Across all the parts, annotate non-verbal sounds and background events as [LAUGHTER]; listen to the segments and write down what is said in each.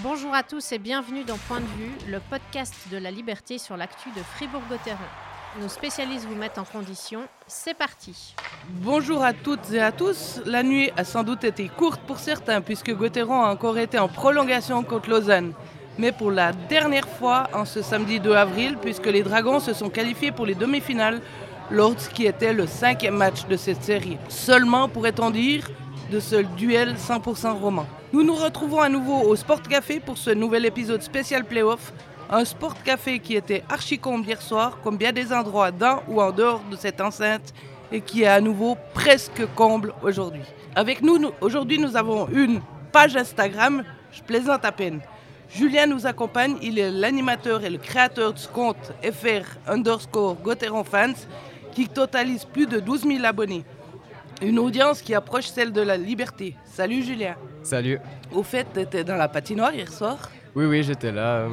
Bonjour à tous et bienvenue dans Point de vue, le podcast de la liberté sur l'actu de Fribourg-Gotteron. Nos spécialistes vous mettent en condition. C'est parti. Bonjour à toutes et à tous. La nuit a sans doute été courte pour certains puisque Gotteron a encore été en prolongation contre Lausanne. Mais pour la dernière fois en ce samedi 2 avril puisque les Dragons se sont qualifiés pour les demi-finales lors de ce qui était le cinquième match de cette série. Seulement, pourrait-on dire, de ce duel 100% roman. Nous nous retrouvons à nouveau au Sport Café pour ce nouvel épisode spécial playoff. Un Sport Café qui était archi comble hier soir, comme bien des endroits dans ou en dehors de cette enceinte, et qui est à nouveau presque comble aujourd'hui. Avec nous, aujourd'hui, nous avons une page Instagram, je plaisante à peine. Julien nous accompagne, il est l'animateur et le créateur ce compte FR underscore Fans qui totalise plus de 12 000 abonnés. Une audience qui approche celle de la liberté. Salut Julien. Salut. Au fait, tu étais dans la patinoire hier soir? Oui, oui, j'étais là. euh,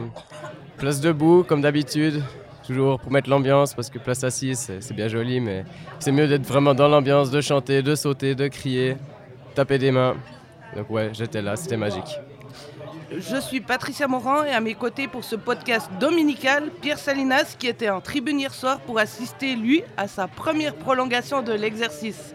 Place debout, comme d'habitude. Toujours pour mettre l'ambiance, parce que place assise, c'est c'est bien joli, mais c'est mieux d'être vraiment dans l'ambiance, de chanter, de sauter, de crier, taper des mains. Donc ouais, j'étais là, c'était magique. Je suis Patricia Morand et à mes côtés pour ce podcast dominical, Pierre Salinas qui était en tribune hier soir pour assister, lui, à sa première prolongation de l'exercice.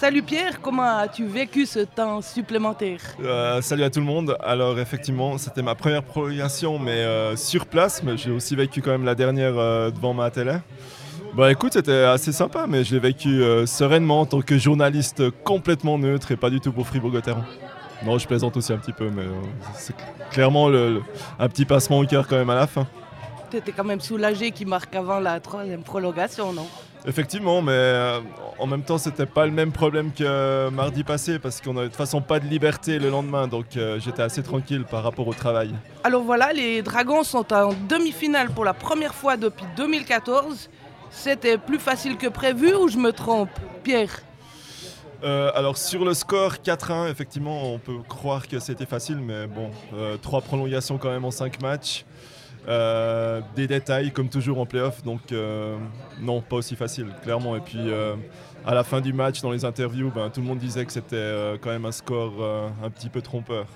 Salut Pierre, comment as-tu vécu ce temps supplémentaire? Euh, salut à tout le monde. Alors effectivement, c'était ma première prolongation, mais euh, sur place. Mais j'ai aussi vécu quand même la dernière euh, devant ma télé. Bah écoute, c'était assez sympa, mais je l'ai vécu sereinement en tant que journaliste complètement neutre et pas du tout pour Fribourg-Gotteron. Non, je plaisante aussi un petit peu, mais c'est clairement le- le- un petit passement au cœur quand même à la fin. Tu étais quand même soulagé qu'il marque avant la troisième prolongation, non? Effectivement, mais euh, en même temps, c'était pas le même problème que mardi passé parce qu'on avait de toute façon pas de liberté le lendemain, donc euh, j'étais assez tranquille par rapport au travail. Alors voilà, les Dragons sont en demi-finale pour la première fois depuis 2014. C'était plus facile que prévu ou je me trompe Pierre? Euh, alors sur le score 4-1, effectivement, on peut croire que c'était facile, mais bon, euh, trois prolongations quand même en cinq matchs. Euh, des détails comme toujours en playoff, donc euh, non, pas aussi facile, clairement. Et puis euh, à la fin du match, dans les interviews, ben, tout le monde disait que c'était euh, quand même un score euh, un petit peu trompeur.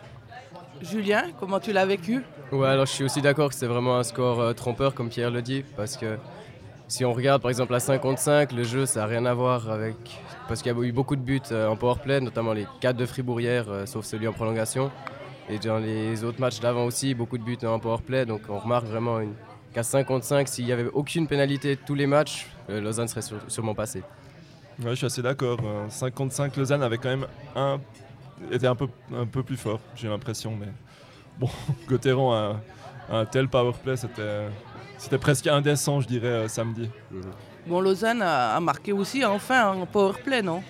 Julien, comment tu l'as vécu? Ouais, alors je suis aussi d'accord que c'est vraiment un score euh, trompeur, comme Pierre le dit, parce que si on regarde par exemple à 55, le jeu ça n'a rien à voir avec. Parce qu'il y a eu beaucoup de buts euh, en powerplay, notamment les 4 de Fribourg-hier, euh, sauf celui en prolongation. Et dans les autres matchs d'avant aussi, beaucoup de buts en powerplay, donc on remarque vraiment une... qu'à 55, s'il n'y avait aucune pénalité tous les matchs, euh, Lausanne serait sûre- sûrement passé. Ouais, je suis assez d'accord. Euh, 55, Lausanne avait quand même un, était un peu, un peu plus fort, j'ai l'impression. Mais bon, [LAUGHS] Gotteron a, un tel powerplay, c'était, c'était presque indécent, je dirais, euh, samedi. Bon, Lausanne a, a marqué aussi enfin en powerplay, non?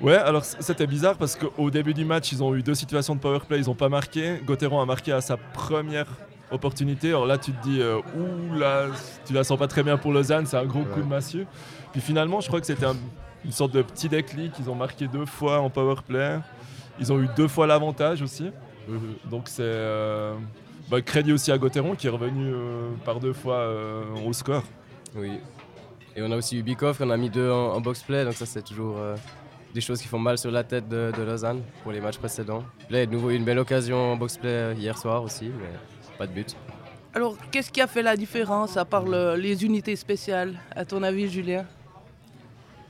Ouais, alors c'était bizarre parce qu'au début du match, ils ont eu deux situations de powerplay, ils n'ont pas marqué. Gotteron a marqué à sa première opportunité. Alors là, tu te dis, euh, ouh là, tu la sens pas très bien pour Lausanne, c'est un gros coup de massue. Puis finalement, je crois que c'était un- une sorte de petit déclic. Ils ont marqué deux fois en powerplay. Ils ont eu deux fois l'avantage aussi. Donc c'est euh, bah, crédit aussi à Gotteron qui est revenu euh, par deux fois euh, au score. Oui. Et on a aussi eu Bikov qu'on a mis deux en, en box-play, donc ça c'est toujours euh, des choses qui font mal sur la tête de, de Lausanne pour les matchs précédents. Là, il y a de nouveau eu une belle occasion en box-play euh, hier soir aussi, mais pas de but. Alors, qu'est-ce qui a fait la différence à part le- les unités spéciales, à ton avis, Julien?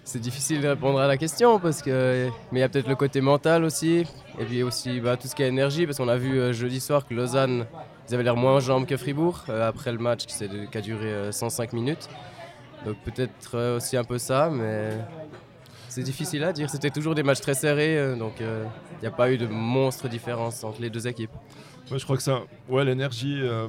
C'est difficile de répondre à la question parce que mais il y a peut-être le côté mental aussi et puis aussi bah, tout ce qui est énergie parce qu'on a vu euh, jeudi soir que Lausanne ils avaient l'air moins en jambes que Fribourg euh, après le match qui, a duré euh, 105 minutes. Donc peut-être aussi un peu ça mais c'est difficile à dire. C'était toujours des matchs très serrés euh, donc euh, il n'y a pas eu de monstre différence entre les deux équipes. Ouais, je crois que ça, ouais, l'énergie, euh,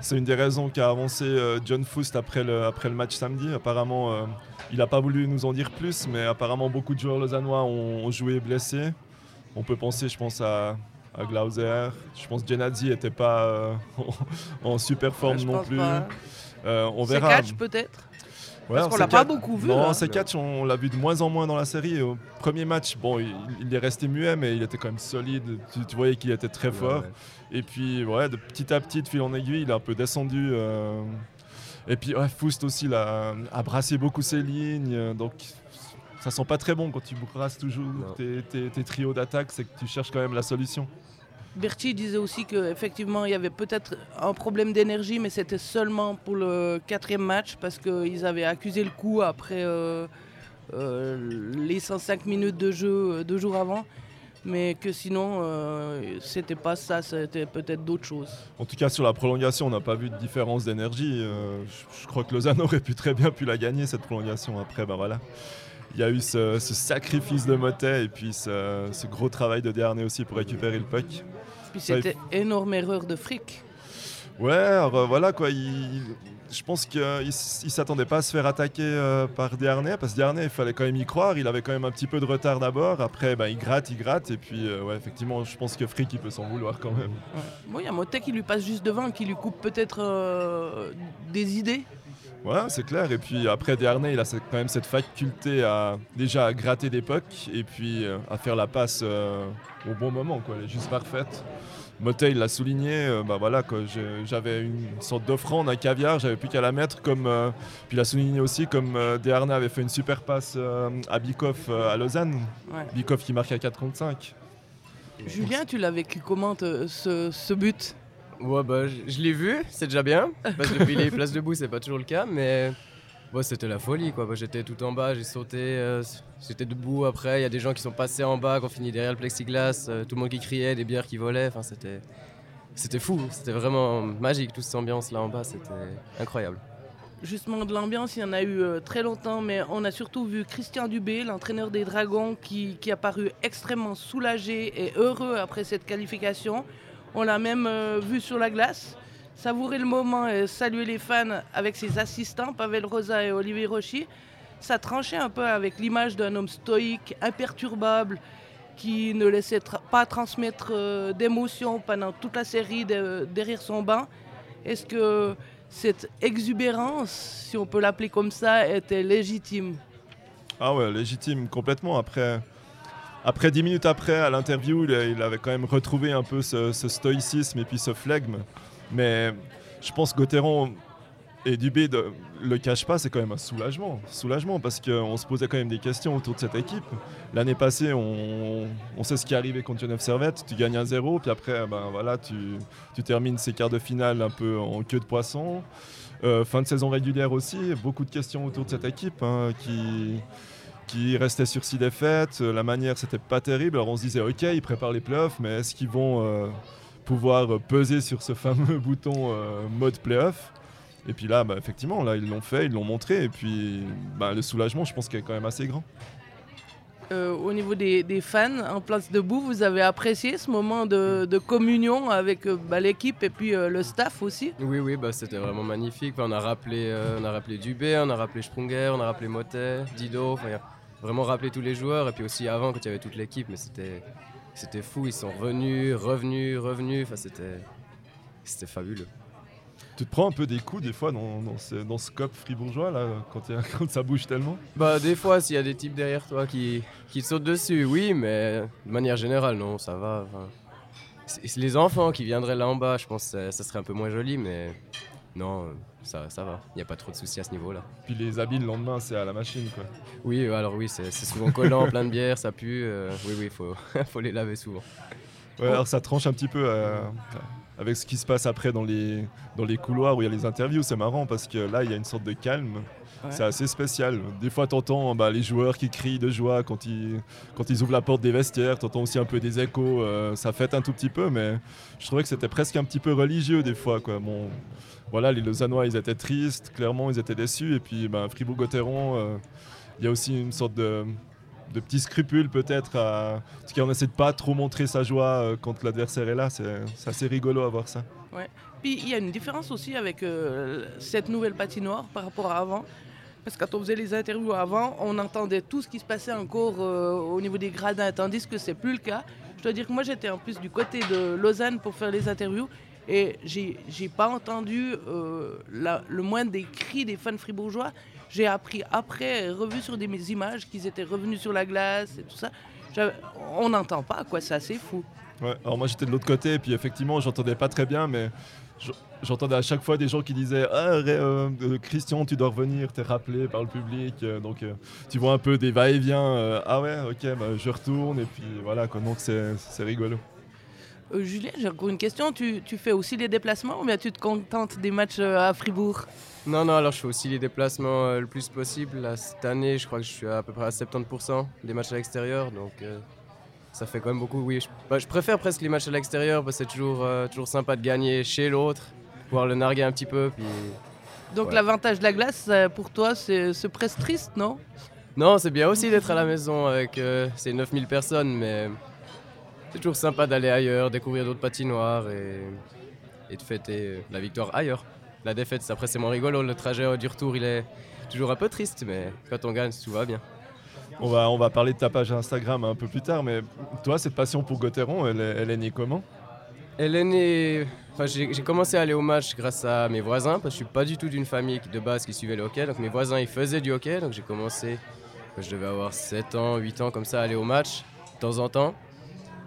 c'est une des raisons qu'a avancé euh, John Foust après le, après le match samedi. Apparemment, euh, il n'a pas voulu nous en dire plus, mais apparemment beaucoup de joueurs lausannois ont, ont joué blessés. On peut penser, je pense, à, à Glauser. Je pense que Genadzi n'était pas euh, [LAUGHS] en super forme non plus. Euh, on C'est verra. catch peut-être Ouais, Parce on qu'on l'a pas beaucoup vu, Non, hein. c'est catch, on l'a vu de moins en moins dans la série. Au premier match, bon, il, il est resté muet, mais il était quand même solide. Tu, tu voyais qu'il était très fort. Et puis, ouais, de petit à petit, de fil en aiguille, il est un peu descendu. euh, Et puis, ouais, Foust aussi, il a, a brassé beaucoup ses lignes. euh, Donc, ça sent pas très bon quand tu brasses toujours Non. tes, tes- tes trios d'attaque. C'est que tu cherches quand même la solution. Berti disait aussi qu'effectivement, il y avait peut-être un problème d'énergie, mais c'était seulement pour le quatrième match parce qu'ils avaient accusé le coup après euh, euh, les 105 minutes de jeu euh, deux jours avant. Mais que sinon, c'était pas ça, c'était peut-être d'autres choses. En tout cas, sur la prolongation, on n'a pas vu de différence d'énergie. Je, crois que Lausanne [LAUGHS] aurait pu très bien pu la gagner, cette prolongation. Après, voilà. Il y a eu ce, ce sacrifice de Motet et puis ce, ce gros travail de Dernier aussi pour récupérer le puck. Puis il c'était énorme erreur de fric. Ouais, alors, voilà quoi. il- je pense qu'il ne s'attendait pas à se faire attaquer euh, par Dernier parce que Dernier, il fallait quand même y croire. Il avait quand même un petit peu de retard d'abord. Après, ben, il gratte, il gratte. Et puis, euh, ouais, effectivement, je pense que Frick, il peut s'en vouloir quand même. Bon, il y a Motet qui lui passe juste devant, qui lui coupe peut-être euh, des idées. Ouais, c'est clair. Et puis après, Dernier, il a quand même cette faculté à déjà à gratter des pucks et puis euh, à faire la passe euh, au bon moment. Quoi. Elle est juste parfaite. Motet, il l'a souligné. euh, bah voilà, J'avais une sorte d'offrande, un caviar. J'avais plus qu'à la mettre. Comme, euh, puis il a souligné aussi comme euh, Desharnais avait fait une super passe à Bikoff à Lausanne. Ouais. Bikoff qui marque à 4 contre 5. Julien, tu l'as vécu comment ce but? Ouais, bah, je, je l'ai vu, c'est déjà bien. Parce que depuis les [LAUGHS] places debout, c'est pas toujours le cas, mais c'était la folie. quoi. Bah, J'étais tout en bas, j'ai sauté, euh, j'étais debout après. Il y a des gens qui sont passés en bas, qui ont fini derrière le plexiglas, euh, tout le monde qui criait, des bières qui volaient. Enfin, c'était, c'était fou, c'était vraiment magique, toute cette ambiance là en bas, c'était incroyable. Justement, de l'ambiance, il y en a eu euh, très longtemps, mais on a surtout vu Christian Dubé, l'entraîneur des Dragons, qui, qui a paru extrêmement soulagé et heureux après cette qualification. On l'a même euh, vu sur la glace, savourer le moment et saluer les fans avec ses assistants, Pavel Rosa et Olivier Rochy. Ça tranchait un peu avec l'image d'un homme stoïque, imperturbable, qui ne laissait pas transmettre euh, d'émotions pendant toute la série de- derrière son banc. Est-ce que cette exubérance, si on peut l'appeler comme ça, était légitime? Ah ouais, légitime complètement. Après, après 10 minutes après, à l'interview, il, avait quand même retrouvé un peu ce, stoïcisme et puis ce flegme. Mais je pense que Gauthieron et Dubé ne le cachent pas, c'est quand même un soulagement. Soulagement parce qu'on se posait quand même des questions autour de cette équipe. L'année passée, on, sait ce qui est arrivé contre Genève Servette. Tu gagnes un 0 puis après, ben voilà, tu, tu termines ces quarts de finale un peu en queue de poisson. Euh, fin de saison régulière aussi, beaucoup de questions autour de cette équipe hein, qui, qui restait sur six défaites. Euh, La manière, c'était pas terrible. Alors on se disait, ok, ils préparent les playoffs, mais est-ce qu'ils vont euh, pouvoir peser sur ce fameux [LAUGHS] bouton euh, mode playoff? Et puis là, bah, effectivement, là, ils l'ont fait, ils l'ont montré. Et puis bah, le soulagement, je pense qu'il est quand même assez grand. Euh, Au niveau des, des fans en place debout, vous avez apprécié ce moment de, de communion avec euh, bah, l'équipe et puis euh, le staff aussi? Oui, oui, bah, c'était vraiment magnifique. On, a rappelé, on a rappelé Dubé, on a rappelé Sprunger, on a rappelé Motet, Dido. Enfin, vraiment rappelé tous les joueurs. Et puis aussi avant, quand il y avait toute l'équipe, mais c'était, c'était fou. Ils sont revenus, revenus, revenus. Enfin, c'était, c'était fabuleux. Tu te prends un peu des coups des fois dans, dans ce, dans ce cop fribourgeois là, quand, il y a- [LAUGHS] quand ça bouge tellement Bah, des fois, s'il y a des types derrière toi qui, qui te sautent dessus, oui, mais de manière générale, non, ça va. C'est les enfants qui viendraient là en bas, je pense que ça- serait un peu moins joli, mais non, ça, ça va. Il n'y a pas trop de soucis à ce niveau-là. Puis les habits le lendemain, c'est à la machine quoi. Oui, alors oui, c'est c'est souvent collant, plein de bière, ça pue. euh, oui, oui, il faut, [LAUGHS] faut les laver souvent. Ouais, alors ça tranche un petit peu euh, avec ce qui se passe après dans les, dans les couloirs où il y a les interviews. C'est marrant parce que là, il y a une sorte de calme. Ouais. C'est assez spécial. Des fois, t'entends bah, les joueurs qui crient de joie quand ils, quand ils ouvrent la porte des vestiaires. T'entends aussi un peu des échos. euh, ça fête un tout petit peu, mais je trouvais que c'était presque un petit peu religieux des fois. Quoi. Bon, voilà, les Lausannois, ils étaient tristes. Clairement, ils étaient déçus. Et puis, ben, Fribourg-Gotteron, euh, il y a aussi une sorte de de petits scrupules peut-être. à- En tout cas, on essaie de pas trop montrer sa joie euh, quand l'adversaire est là. C'est assez rigolo à voir ça. Puis il y a une différence aussi avec euh, cette nouvelle patinoire par rapport à avant. Parce que quand on faisait les interviews avant, on entendait tout ce qui se passait encore euh, au niveau des gradins, tandis que c'est plus le cas. Je dois dire que moi j'étais en plus du côté de Lausanne pour faire les interviews et j'ai pas entendu le moindre des cris des fans fribourgeois. J'ai appris après, revu sur des images, qu'ils étaient revenus sur la glace et tout ça. On n'entend pas quoi, c'est fou. Ouais, alors moi j'étais de l'autre côté et puis effectivement j'entendais pas très bien mais je- j'entendais à chaque fois des gens qui disaient ah euh, euh, Christian tu dois revenir t'es rappelé par le public euh, donc tu vois un peu des va-et-vient ah ouais ok bah, je retourne et puis voilà quoi donc c'est rigolo Euh, Julien, j'ai encore une question. Tu, tu fais aussi les déplacements ou bien tu te contentes des matchs euh, à Fribourg? Non, non, alors je fais aussi les déplacements euh, le plus possible. Là, cette année, je crois que je suis à peu près à 70% des matchs à l'extérieur. Donc euh, ça fait quand même beaucoup. Oui, je, bah, je préfère presque les matchs à l'extérieur parce que c'est toujours, toujours sympa de gagner chez l'autre, pouvoir le narguer un petit peu. Puis... Donc Ouais. l'avantage de la glace, pour toi, c'est presque triste, non? Non, c'est bien aussi d'être à la maison avec ces 9000 personnes, mais c'est toujours sympa d'aller ailleurs, découvrir d'autres patinoires et, et de fêter euh, la victoire ailleurs. La défaite, c'est- après, c'est moins rigolo. Le trajet euh, du retour, il est toujours un peu triste, mais quand on gagne, tout va bien. On va, on va parler de ta page Instagram un peu plus tard, mais toi, cette passion pour Gauthieron, elle, est- elle est née comment? Elle est née. Enfin, j'ai commencé à aller au match grâce à mes voisins, parce que je suis pas du tout d'une famille de base qui suivait le hockey. Donc mes voisins, ils faisaient du hockey, donc j'ai commencé. Je devais avoir 7 ans, 8 ans, comme ça, à aller au match, de temps en temps.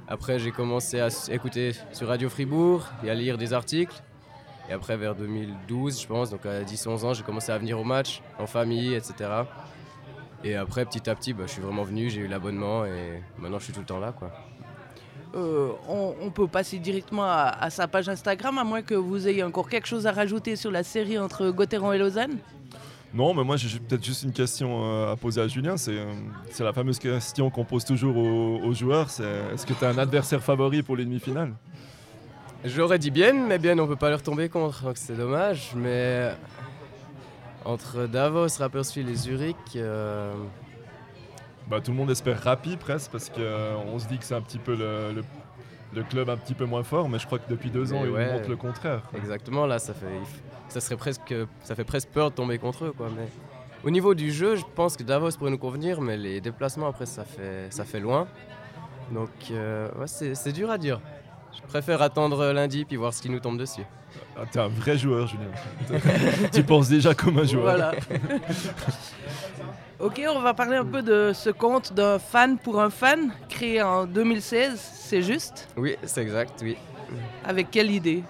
Après, j'ai commencé à écouter sur Radio Fribourg et à lire des articles. Et après, vers 2012, je pense, donc à 10-11 ans, j'ai commencé à venir au match, en famille, etc. Et après, petit à petit, bah, je suis vraiment venu, j'ai eu l'abonnement et maintenant je suis tout le temps là. Quoi. Euh, on, peut passer directement à, à sa page Instagram, à moins que vous ayez encore quelque chose à rajouter sur la série entre Gauthieron et Lausanne? Non, mais moi, j'ai peut-être juste une question euh, à poser à Julien. C'est euh, c'est la fameuse question qu'on pose toujours aux, aux joueurs. C'est est-ce que tu as un adversaire favori pour les demi-finales? J'aurais dit bien, mais bien on peut pas leur tomber contre, donc c'est dommage. Mais entre Davos, Rapperswil et Zurich, euh, bah, Tout le monde espère Rappi presque, parce qu'on se dit que c'est un petit peu le, le- le club un petit peu moins fort, mais je crois que depuis deux ans, ils ouais. montrent le contraire. exactement là, ça fait, ça serait presque, ça fait presque peur de tomber contre eux, quoi. Mais au niveau du jeu, je pense que Davos pourrait nous convenir, mais les déplacements après, ça fait, ça fait loin. Donc euh, ouais, c'est dur à dire. Je préfère attendre lundi puis voir ce qui nous tombe dessus. Ah, T'es un vrai joueur, Julien. [LAUGHS] tu penses déjà comme un joueur. Voilà. [LAUGHS] ok, on va parler un peu de ce compte d'un fan pour un fan, créé en 2016, c'est juste? Oui, c'est exact, oui. Avec quelle idée?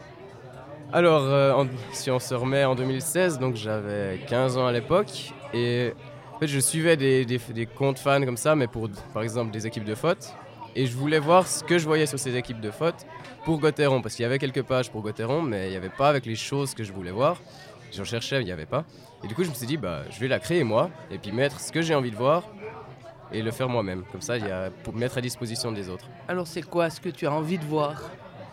Alors, euh, si on se remet en 2016, donc j'avais 15 ans à l'époque, et je suivais des, comptes fans comme ça, mais pour, par exemple, des équipes de foot, et je voulais voir ce que je voyais sur ces équipes de foot pour Gauthieron, parce qu'il y avait quelques pages pour Gauthieron, mais il n'y avait pas avec les choses que je voulais voir. J'en cherchais, il n'y avait pas. Et du coup, je me suis dit, bah, je vais la créer moi, et puis mettre ce que j'ai envie de voir, et le faire moi-même. Comme ça, il y a, pour mettre à disposition des autres. Alors c'est quoi ce que tu as envie de voir?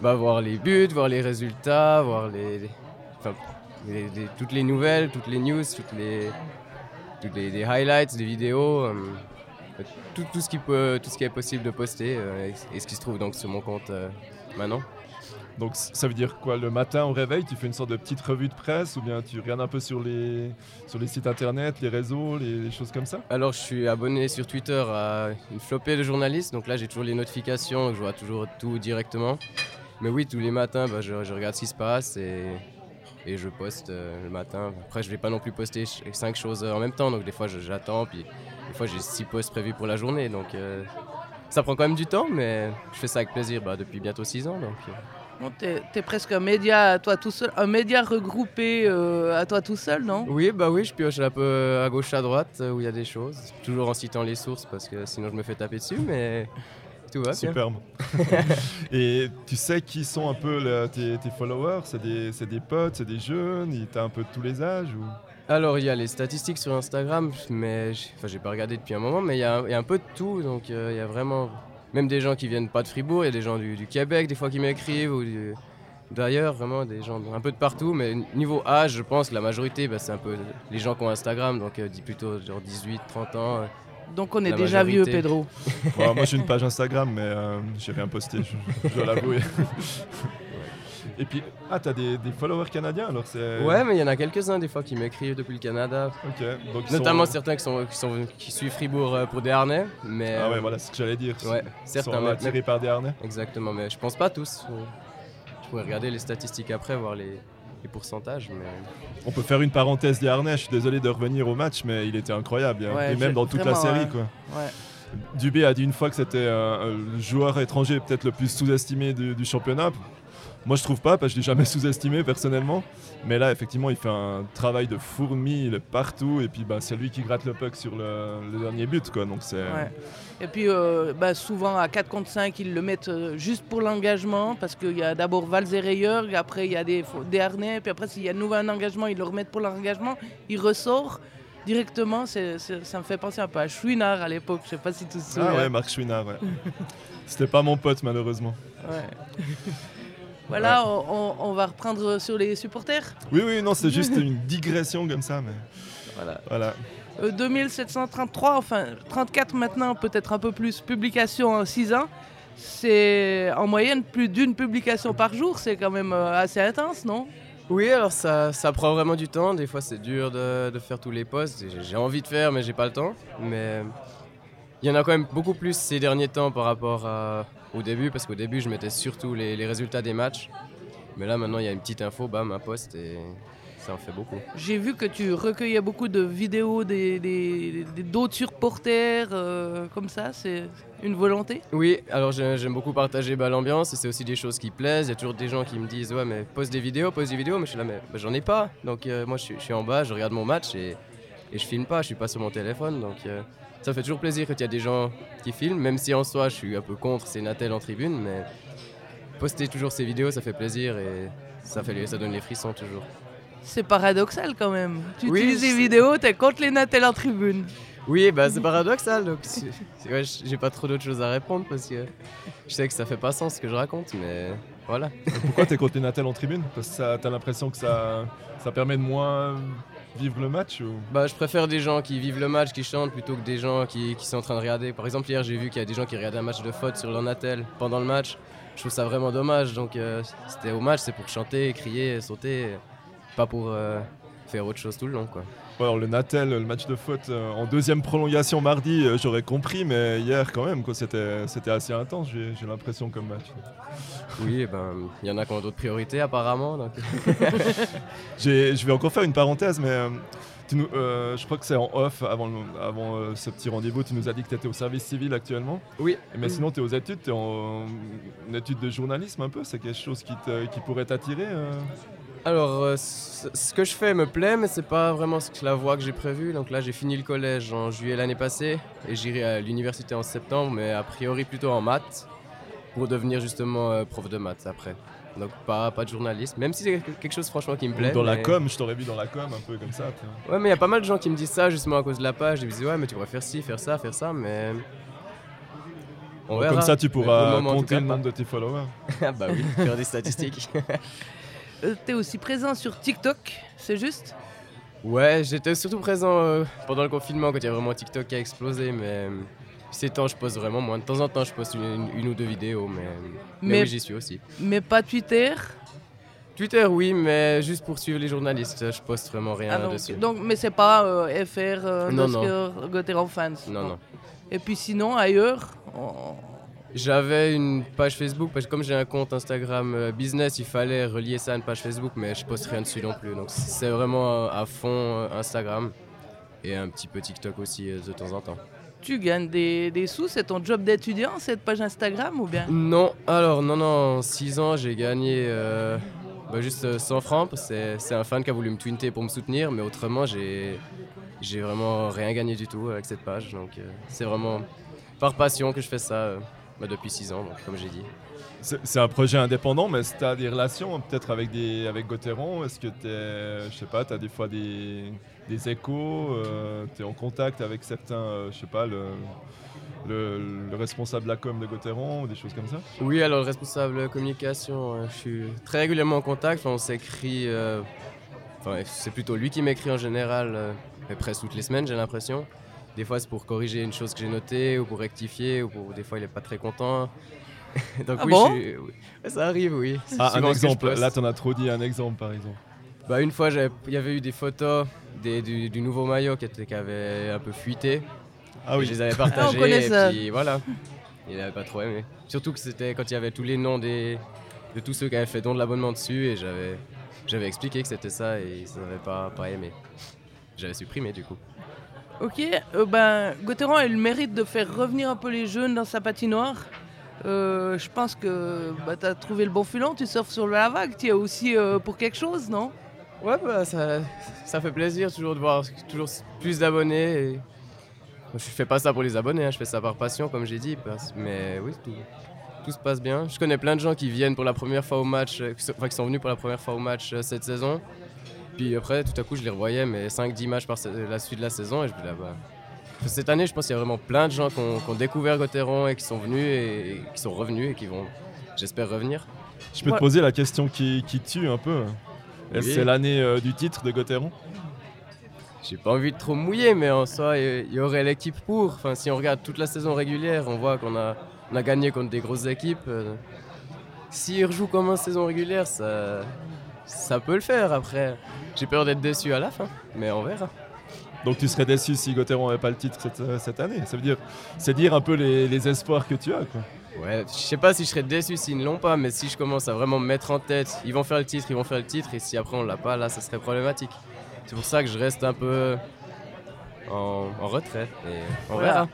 Bah, voir les buts, voir les résultats, voir les, les- enfin, les- les- toutes les nouvelles, toutes les news, toutes les, toutes les, highlights, des vidéos, euh, tout, tout ce qui peut, tout ce qui est possible de poster euh, et, et ce qui se trouve donc sur mon compte euh, maintenant. Donc ça veut dire quoi? Le matin au réveil, tu fais une sorte de petite revue de presse ou bien tu regardes un peu sur les, sur les sites internet, les réseaux, les, les choses comme ça? Alors je suis abonné sur Twitter à une flopée de journalistes, donc là j'ai toujours les notifications, je vois toujours tout directement. Mais oui, tous les matins, bah, je, je regarde ce qui se passe et, et je poste euh, le matin. Après, je vais pas non plus poster cinq choses en même temps, donc des fois j'attends, puis des fois j'ai six posts prévus pour la journée, donc euh, ça prend quand même du temps, mais je fais ça avec plaisir bah, depuis bientôt six ans. Donc, euh, Bon, t'es, t'es presque un média toi tout seul, un média regroupé euh, à toi tout seul, non? Oui, bah oui, je pioche un peu à gauche, à droite euh, où il y a des choses, toujours en citant les sources parce que sinon je me fais taper dessus, mais tout va bien. Superbe. [LAUGHS] Et tu sais qui sont un peu tes, tes followers? C'est des, potes, c'est des jeunes? T'as un peu de tous les âges ou... Alors, il y a les statistiques sur Instagram, mais enfin, j'ai pas regardé depuis un moment, mais il y, a un- il y a un peu de tout. Donc, euh, il y a vraiment. Même des gens qui viennent pas de Fribourg, il y a des gens du, du Québec, des fois qui m'écrivent, ou du- d'ailleurs, vraiment des gens un peu de partout. Mais niveau âge, je pense que la majorité, bah, c'est un peu les gens qui ont Instagram, donc euh, plutôt genre 18, 30 ans. Donc on est La déjà vieux. Pedro. [LAUGHS] Bon, Moi j'ai une page Instagram mais euh, j'ai rien posté, je, je dois l'avouer. [LAUGHS] Et puis, ah t'as des, des followers canadiens alors c'est... Ouais, mais il y en a quelques-uns des fois qui m'écrivent depuis le Canada, Ok, donc notamment sont... certains qui, sont, qui, sont, qui suivent Fribourg euh, pour des harnais. Mais, Ah ouais, euh, voilà ce que j'allais dire. Ouais, certains. sont mais- attirés par des harnais. Exactement, mais je pense pas tous. Je pourrais regarder les statistiques après, voir les, les pourcentages, mais On peut faire une parenthèse des harnais, je suis désolé de revenir au match, mais il était incroyable. hein. Ouais, Et même dans toute la série. ouais. Quoi. Ouais. Dubé a dit une fois que c'était euh, le joueur étranger peut-être le plus sous-estimé du, du championnat. Moi, je trouve pas, parce que je l'ai jamais sous-estimé personnellement. Mais là, effectivement, il fait un travail de fourmi, il est partout, et puis bah, c'est lui qui gratte le puck sur le, le dernier but, quoi. Donc c'est. Ouais. Et puis euh, bah, souvent à 4 contre 5, ils le mettent euh, juste pour l'engagement, parce qu'il y a d'abord Valls et Rayeur, et après il y a des, des harnais, puis après s'il y a de nouveau un engagement, ils le remettent pour l'engagement, il ressort directement, c'est- c'est- ça me fait penser un peu à Chouinard à l'époque, je sais pas si te souviens. Ah ouais, Marc Chouinard, ouais. C'était pas mon pote, malheureusement. Ouais. [LAUGHS] voilà, on, on- on va reprendre sur les supporters. Oui, oui, non, c'est juste une digression comme ça, mais Voilà. voilà. Euh, 2733, enfin 34 maintenant, peut-être un peu plus, publications en 6 ans. C'est en moyenne plus d'une publication par jour, c'est quand même euh, assez intense, non? Oui, alors ça, ça prend vraiment du temps. Des fois, c'est dur de, de faire tous les posts. J'ai- J'ai envie de faire, mais j'ai pas le temps. Mais il y en a quand même beaucoup plus ces derniers temps par rapport à- au début, parce qu'au début, je mettais surtout les, les résultats des matchs. Mais là, maintenant, il y a une petite info, bam, un post, et ça en fait beaucoup. J'ai vu que tu recueillais beaucoup de vidéos des, des- d'autres supporters, euh, comme ça, c'est une volonté? Oui, alors j'ai- j'aime beaucoup partager bah, l'ambiance et c'est aussi des choses qui plaisent. Il y a toujours des gens qui me disent Ouais, mais poste des vidéos, poste des vidéos. Mais je suis là, mais bah, j'en ai pas. Donc euh, moi, je suis, je suis en bas, je regarde mon match et, et je filme pas, je suis pas sur mon téléphone. Donc euh, ça fait toujours plaisir quand il y a des gens qui filment, même si en soi, je suis un peu contre ces Natel en tribune. Mais poster toujours ces vidéos, ça fait plaisir et ça, fait ça donne les frissons toujours. C'est paradoxal quand même. Tu Oui, utilises les c'est- vidéos, t'es contre les Natel en tribune. Oui, bah c'est paradoxal. Donc c'est- c'est- ouais, j'ai pas trop d'autres choses à répondre parce que je sais que ça fait pas sens ce que je raconte, mais voilà. Pourquoi t'es contre les Natel en tribune? Parce que ça- t'as l'impression que ça, ça permet de moins vivre le match ou... Bah, je préfère des gens qui vivent le match, qui chantent, plutôt que des gens qui, qui sont en train de regarder. Par exemple, hier, j'ai vu qu'il y a des gens qui regardaient un match de faute sur leur Natel pendant le match. Je trouve ça vraiment dommage. Donc, euh, c'était au match, c'est pour chanter, crier, sauter, pas pour euh, faire autre chose tout le long, quoi. Alors le Natel, le match de foot euh, en deuxième prolongation mardi, euh, j'aurais compris, mais hier quand même, c'était, assez intense, j'ai, l'impression comme match. Oui, et ben, il y en a qui ont d'autres priorités, apparemment. Donc... [LAUGHS] Je vais encore faire une parenthèse, mais euh, tu nous- je crois que c'est en off avant, le- avant ce petit rendez-vous. Tu nous as dit que tu étais au service civil actuellement. Oui. Mais sinon, tu es aux études, tu es en, en études de journalisme un peu. C'est quelque chose qui, qui pourrait t'attirer Alors, euh, ce que je fais me plaît, mais c'est pas vraiment ce que la voie que j'ai prévue. Donc là, j'ai fini le collège en juillet l'année passée et j'irai à l'université en septembre, mais a priori plutôt en maths pour devenir justement euh, prof de maths après. Donc pas, pas de journaliste, même si c'est quelque chose franchement qui me plaît. Dans la com, je t'aurais vu dans la com un peu comme ça. Ouais, mais il y a pas mal de gens qui me disent ça justement à cause de la page. Ils me disent ouais, mais tu pourrais faire ci, faire ça, faire ça, mais. On verra. Comme ça, tu pourras moment, compter cas, le nombre de tes followers. [LAUGHS] Ah bah oui, faire des statistiques. [LAUGHS] Euh, T'es aussi présent sur TikTok, c'est juste? Ouais, j'étais surtout présent euh, pendant le confinement quand il y a vraiment TikTok qui a explosé, mais euh, ces temps je poste vraiment moins. De temps en temps je poste une, ou deux vidéos, mais, mais, Mais- oui j'y suis aussi. Mais pas Twitter? Twitter oui, mais juste pour suivre les journalistes, je poste vraiment rien Ah, donc, dessus. donc- mais c'est pas euh, FR, euh, Non, Gotteron fans. Non, non. Et puis sinon, ailleurs, on- J'avais une page Facebook, parce que comme j'ai un compte Instagram euh, business, il fallait relier ça à une page Facebook, mais je poste rien dessus non plus. Donc c'est vraiment à fond euh, Instagram et un petit peu TikTok aussi euh, de temps en temps. tu gagnes des, des sous, c'est ton job d'étudiant, cette page Instagram ou bien? Non, alors non, non, en 6 ans j'ai gagné euh, bah, juste euh, 100 francs, c'est- un fan qui a voulu me twinter pour me soutenir, mais autrement j'ai j'ai vraiment rien gagné du tout avec cette page. Donc euh, c'est vraiment par passion que je fais ça euh, bah, depuis 6 ans, donc, comme j'ai dit. C'est un projet indépendant, mais tu as des relations peut-être avec, des, avec Gauthieron Est-ce que tu es, je sais pas, tu as des fois des, des échos Tu es en contact avec certains, euh, je sais pas, le, le, le responsable de la com de Gauthieron ou des choses comme ça? Oui, alors le responsable communication, euh, je suis très régulièrement en contact. Enfin, on s'écrit. euh, Enfin, c'est plutôt lui qui m'écrit en général, euh, mais presque toutes les semaines, j'ai l'impression. Des fois, c'est pour corriger une chose que j'ai notée ou pour rectifier, ou pour des fois, il est pas très content. [LAUGHS] Donc, Ah oui, bon? je suis- ça arrive, oui. Ah, un exemple, là tu en as trop dit, un exemple par exemple. Bah, une fois, il y avait eu des photos des- du, du nouveau maillot qui, était, qui avait un peu fuité. Ah Et oui, Je les avais partagés connaît et ça. puis voilà. Il avait pas trop aimé. Surtout que c'était quand il y avait tous les noms des, de tous ceux qui avaient fait don de l'abonnement dessus et j'avais, j'avais expliqué que c'était ça et ils n'avaient pas, pas aimé. J'avais supprimé du coup. Ok, euh, ben, Gauthieron a eu le mérite de faire revenir un peu les jeunes dans sa patinoire. Euh, je pense que bah, tu as trouvé le bon filon, tu surfes sur la vague. Tu es aussi euh, pour quelque chose, non? Ouais, bah, ça, ça fait plaisir toujours de voir toujours plus d'abonnés. et- Je fais pas ça pour les abonnés, hein, je fais ça par passion, comme j'ai dit. Mais oui, tout, se passe bien. Je connais plein de gens qui viennent pour la première fois au match, euh, enfin qui sont venus pour la première fois au match cette saison. Puis après, tout à coup, je les revoyais, mais 5-10 matchs par sa- la suite de la saison. Et je me dis, ah bah. Cette année, je pense qu'il y a vraiment plein de gens qui ont, qui ont découvert Gauthieron et qui sont venus et, et qui sont revenus et qui vont, j'espère, revenir. Je peux te poser la question qui, qui tue un peu. Est-ce Oui. C'est l'année euh, du titre de Gauthieron? J'ai pas envie de trop mouiller, mais en soi, il y aurait l'équipe pour. Enfin, si on regarde toute la saison régulière, on voit qu'on a, on a gagné contre des grosses équipes. Euh, S'ils rejouent comme en saison régulière, ça, ça peut le faire. Après, j'ai peur d'être déçu à la fin, mais on verra. Donc tu serais déçu si Gauthieron n'avait pas le titre cette, euh, cette année. Ça veut dire, c'est dire un peu les, les espoirs que tu as. Quoi. Ouais, je sais pas si je serais déçu s'ils ne l'ont pas, mais si je commence à vraiment me mettre en tête, ils vont faire le titre, ils vont faire le titre, et si après on l'a pas, là, ça serait problématique. C'est pour ça que je reste un peu en, en retrait, et on Voilà. verra.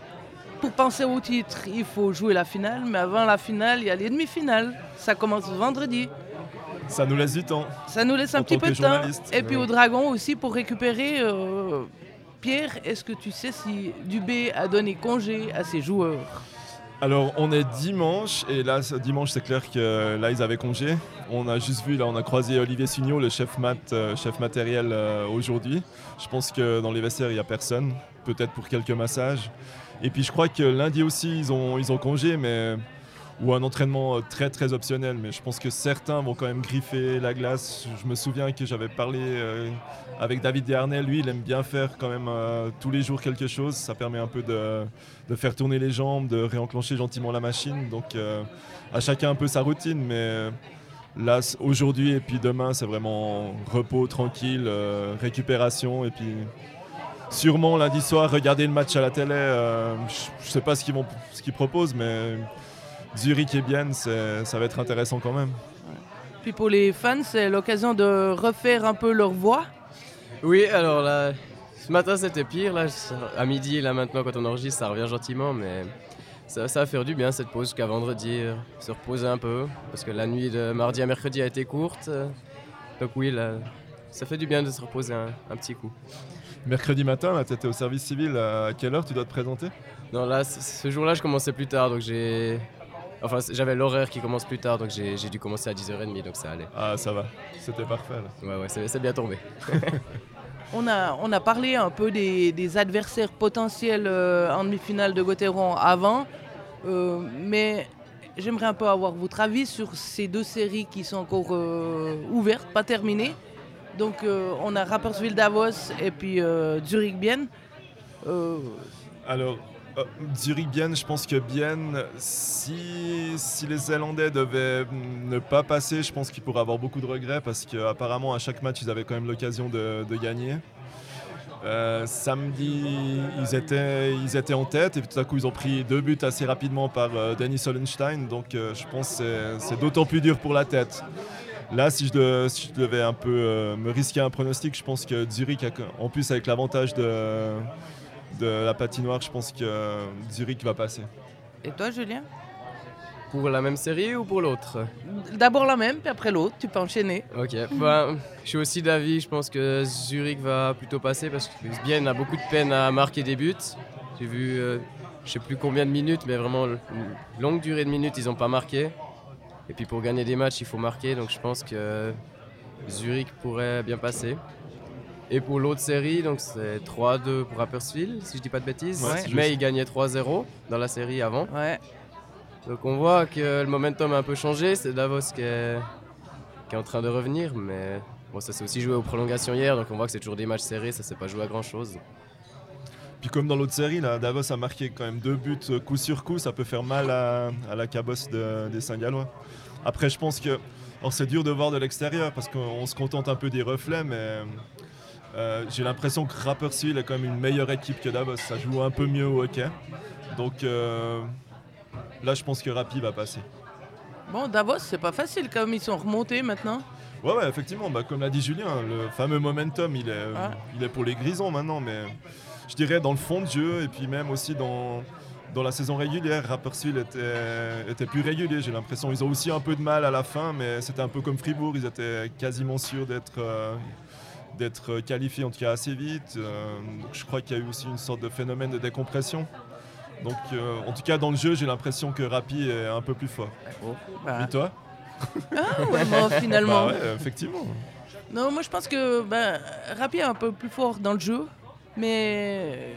Pour penser au titre, il faut jouer la finale, mais avant la finale, il y a les demi-finales. Ça commence vendredi. Ça nous laisse du temps. Ça nous laisse un petit peu de temps. Et puis ouais. au Dragon aussi pour récupérer. euh, Pierre, est-ce que tu sais si Dubé a donné congé à ses joueurs? Alors on est dimanche et là ce dimanche c'est clair que là ils avaient congé. On a juste vu là on a croisé Olivier Signot le chef mat euh, chef matériel euh, aujourd'hui. Je pense que dans les vestiaires il y a personne, peut-être pour quelques massages. Et puis je crois que lundi aussi ils ont ils ont congé mais ou un entraînement euh, très très optionnel mais je pense que certains vont quand même griffer la glace. Je me souviens que j'avais parlé euh, avec David Desharnais, lui il aime bien faire quand même euh, tous les jours quelque chose, ça permet un peu de faire tourner les jambes, de réenclencher gentiment la machine. Donc à chacun un peu sa routine, mais là aujourd'hui et puis demain c'est vraiment repos tranquille, récupération et puis sûrement lundi soir regarder le match à la télé. je je sais pas ce qu'ils vont, ce qu'ils proposent, mais Zurich et Bienne, ça va être intéressant quand même. Puis pour les fans, c'est l'occasion de refaire un peu leur voix. Oui, alors là, ce matin c'était pire. Là, à midi, là maintenant, quand on enregistre, ça revient gentiment, mais ça, ça va faire du bien cette pause jusqu'à vendredi, euh, se reposer un peu, parce que la nuit de mardi à mercredi a été courte. euh, donc oui, là, ça fait du bien de se reposer un, un petit coup. Mercredi matin, là, tu étais au service civil. À quelle heure tu dois te présenter? Non, là, ce jour-là, je commençais plus tard, donc j'ai. Enfin, j'avais l'horaire qui commence plus tard, donc j'ai j'ai dû commencer à 10h30, donc ça allait. Ah, ça va. C'était parfait. là. Ouais, ouais, c'est c'est bien tombé. [LAUGHS] On a, on a parlé un peu des, des adversaires potentiels euh, en demi-finale de Gauthieron avant, euh, mais j'aimerais un peu avoir votre avis sur ces deux séries qui sont encore euh, ouvertes, pas terminées. Donc euh, on a Rapperswil Davos et puis euh, Zurich Bienne. Euh, Alors, euh, Zurich Bienne, je pense que Bienne, si, si les Zélandais devaient ne pas passer, je pense qu'ils pourraient avoir beaucoup de regrets parce qu'apparemment à chaque match ils avaient quand même l'occasion de, gagner. Euh, samedi, ils étaient, en tête et tout à coup ils ont pris deux buts assez rapidement par euh, Denis Solenstein. Donc je pense que c'est- d'autant plus dur pour la tête. Là, si je, devais un peu me risquer un pronostic, je pense que Zurich, en plus avec l'avantage de, de la patinoire, je pense que euh, Zurich va passer. et toi Julien? Pour la même série ou pour l'autre? D'abord la même, puis après l'autre, tu peux enchaîner. Ok, bah, je suis aussi d'avis, je pense que Zurich va plutôt passer parce que Bienne a beaucoup de peine à marquer des buts. J'ai vu, euh, je sais plus combien de minutes, mais vraiment une longue durée de minutes, ils n'ont pas marqué. Et puis pour gagner des matchs, il faut marquer, donc je pense que Zurich pourrait bien passer. Et pour l'autre série, donc c'est 3-2 pour Rapperswil, si je dis pas de bêtises. Ouais, mais juste. ils gagnaient 3-0 dans la série avant. Ouais. Donc on voit que le momentum a un peu changé, c'est Davos qui est, qui est en train de revenir, mais bon, ça s'est aussi joué aux prolongations hier, donc on voit que c'est toujours des matchs serrés, ça s'est pas joué à grand chose. Puis comme dans l'autre série, là, Davos a marqué quand même deux buts euh, coup sur coup, ça peut faire mal à, à la cabosse de- des Saint-Gallois. Après, je pense que alors c'est dur de voir de l'extérieur parce qu'on se contente un peu des reflets, mais euh, j'ai l'impression que Rapperswil est quand même une meilleure équipe que Davos. Ça joue un peu mieux au hockey. Donc euh, là, je pense que Rapi va passer. Bon, Davos, c'est pas facile comme ils sont remontés maintenant. Ouais, ouais, effectivement, bah, comme l'a dit Julien, le fameux momentum, il est, Ouais. il est pour les grisons maintenant, mais je dirais dans le fond de jeu et puis même aussi dans, dans la saison régulière, Rapperswil était, était plus régulier, j'ai l'impression. Ils ont aussi un peu de mal à la fin, mais c'était un peu comme Fribourg, ils étaient quasiment sûrs d'être euh, d'être qualifiés, en tout cas assez vite. Euh, donc je crois qu'il y a eu aussi une sorte de phénomène de décompression. Donc euh, en tout cas dans le jeu, j'ai l'impression que Rapi est un peu plus fort. Bah, Et toi? Ah, ouais, bon, [LAUGHS] finalement. Bah ouais, effectivement. Non, moi je pense que ben, Rapi est un peu plus fort dans le jeu, mais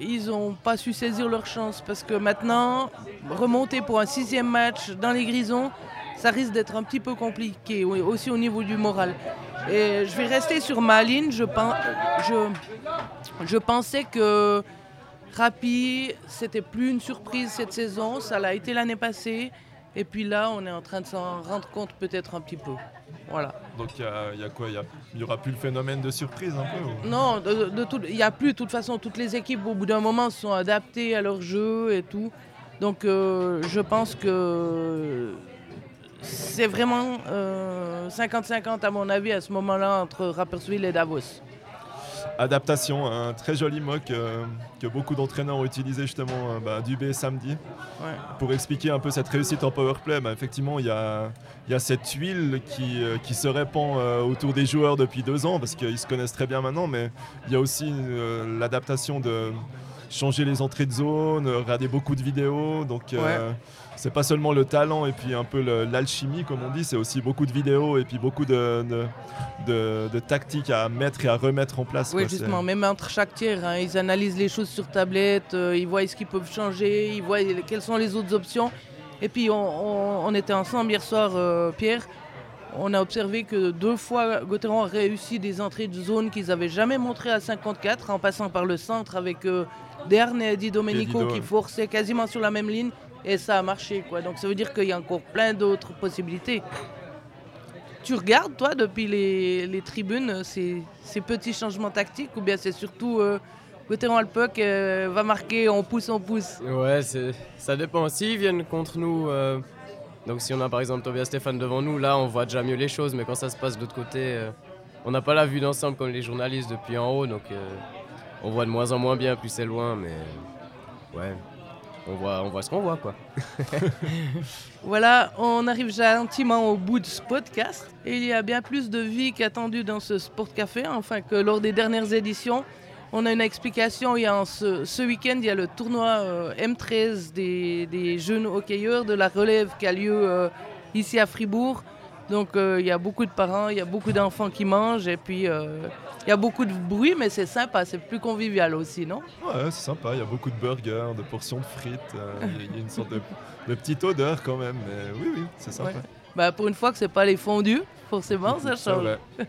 ils n'ont pas su saisir leur chance parce que maintenant, remonter pour un sixième match dans les Grisons, ça risque d'être un petit peu compliqué, aussi au niveau du moral. Et je vais rester sur ma ligne. Je, pen- je, je pensais que Rapi, c'était plus une surprise cette saison. Ça l'a été l'année passée. Et puis là, on est en train de s'en rendre compte peut-être un petit peu. Voilà. Donc il y a, il y a quoi? Il y a- il y aura plus le phénomène de surprise un peu ou- Non, de, de tout- il n'y a plus, de toute façon, toutes les équipes au bout d'un moment se sont adaptées à leur jeu et tout. Donc euh, je pense que c'est vraiment euh, 50-50 à mon avis à ce moment-là entre Rapperswil et Davos. Adaptation, un très joli mot que, que beaucoup d'entraîneurs ont utilisé justement euh, bah, Dubé samedi Ouais. pour expliquer un peu cette réussite en powerplay. Bah, effectivement, il y a, il y a cette huile qui, euh, qui se répand euh, autour des joueurs depuis deux ans parce qu'ils se connaissent très bien maintenant, mais il y a aussi euh, l'adaptation de changer les entrées de zone, euh, regarder beaucoup de vidéos. Donc euh, c'est pas seulement le talent et puis un peu l'alchimie comme on dit, c'est aussi beaucoup de vidéos et puis beaucoup de, de, de- de tactiques à mettre et à remettre en place. Oui, quoi. Justement, même entre chaque tir, hein, ils analysent les choses sur tablette, euh, ils voient ce qu'ils peuvent changer, ils voient les- quelles sont les autres options. Et puis, on, on- on était ensemble hier soir, euh, Pierre. On a observé que deux fois, Gauthieron a réussi des entrées de zone qu'ils n'avaient jamais montrées à 54, en passant par le centre avec euh, Derne et Di Domenico Dido, qui ouais. forçaient quasiment sur la même ligne. Et ça a marché. Quoi. Donc, ça veut dire qu'il y a encore plein d'autres possibilités. Tu regardes, toi, depuis les, les tribunes, ces, ces petits changements tactiques ou bien c'est surtout euh, le puck euh, va marquer, on pousse, on pousse? Ouais, ça dépend. S'ils viennent contre nous, euh, donc si on a par exemple Tobias Stéphane devant nous, là on voit déjà mieux les choses, mais quand ça se passe de l'autre côté, euh, on n'a pas la vue d'ensemble comme les journalistes depuis en haut, donc on voit de moins en moins bien, plus c'est loin, mais ouais, on voit, on voit ce qu'on voit quoi. [LAUGHS] Voilà, on arrive gentiment au bout de ce podcast. Il y a bien plus de vie qu'attendu dans ce Sport Café, enfin que lors des dernières éditions. On a une explication, il y a ce, week-end, il y a le tournoi euh, M13 des, des jeunes hockeyeurs de la relève qui a lieu euh, ici à Fribourg. Donc euh, il y a beaucoup de parents, il y a beaucoup d'enfants qui mangent et puis euh, il y a beaucoup de bruit, mais c'est sympa, c'est plus convivial aussi, non? Ouais, c'est sympa, il y a beaucoup de burgers, de portions de frites, euh, il y a- il y, a une sorte de, de petite odeur quand même, mais oui, oui, c'est sympa. Ouais. Bah, Pour une fois que c'est pas les fondus, forcément ça change. [LAUGHS]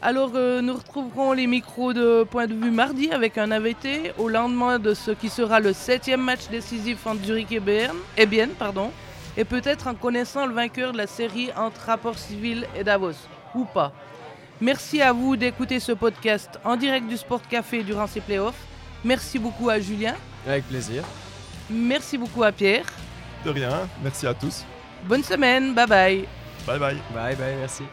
Alors, euh, nous retrouverons les micros de Point de vue mardi avec un invité au lendemain de ce qui sera le septième match décisif entre Zurich et Berne, et Bienne, pardon, et peut-être en connaissant le vainqueur de la série entre Rapport Civil et Davos, ou pas. Merci à vous d'écouter ce podcast en direct du Sport Café durant ces playoffs. Merci beaucoup à Julien, Avec plaisir. merci beaucoup à Pierre. De rien, merci à tous. Bonne semaine, bye bye. Bye bye. Bye bye, merci.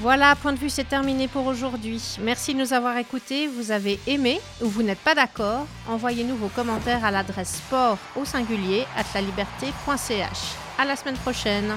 Voilà, point de vue, c'est terminé pour aujourd'hui. Merci de nous avoir écoutés. Vous avez aimé ou vous n'êtes pas d'accord Envoyez-nous vos commentaires à l'adresse sport au singulier at laliberté.ch. À la semaine prochaine.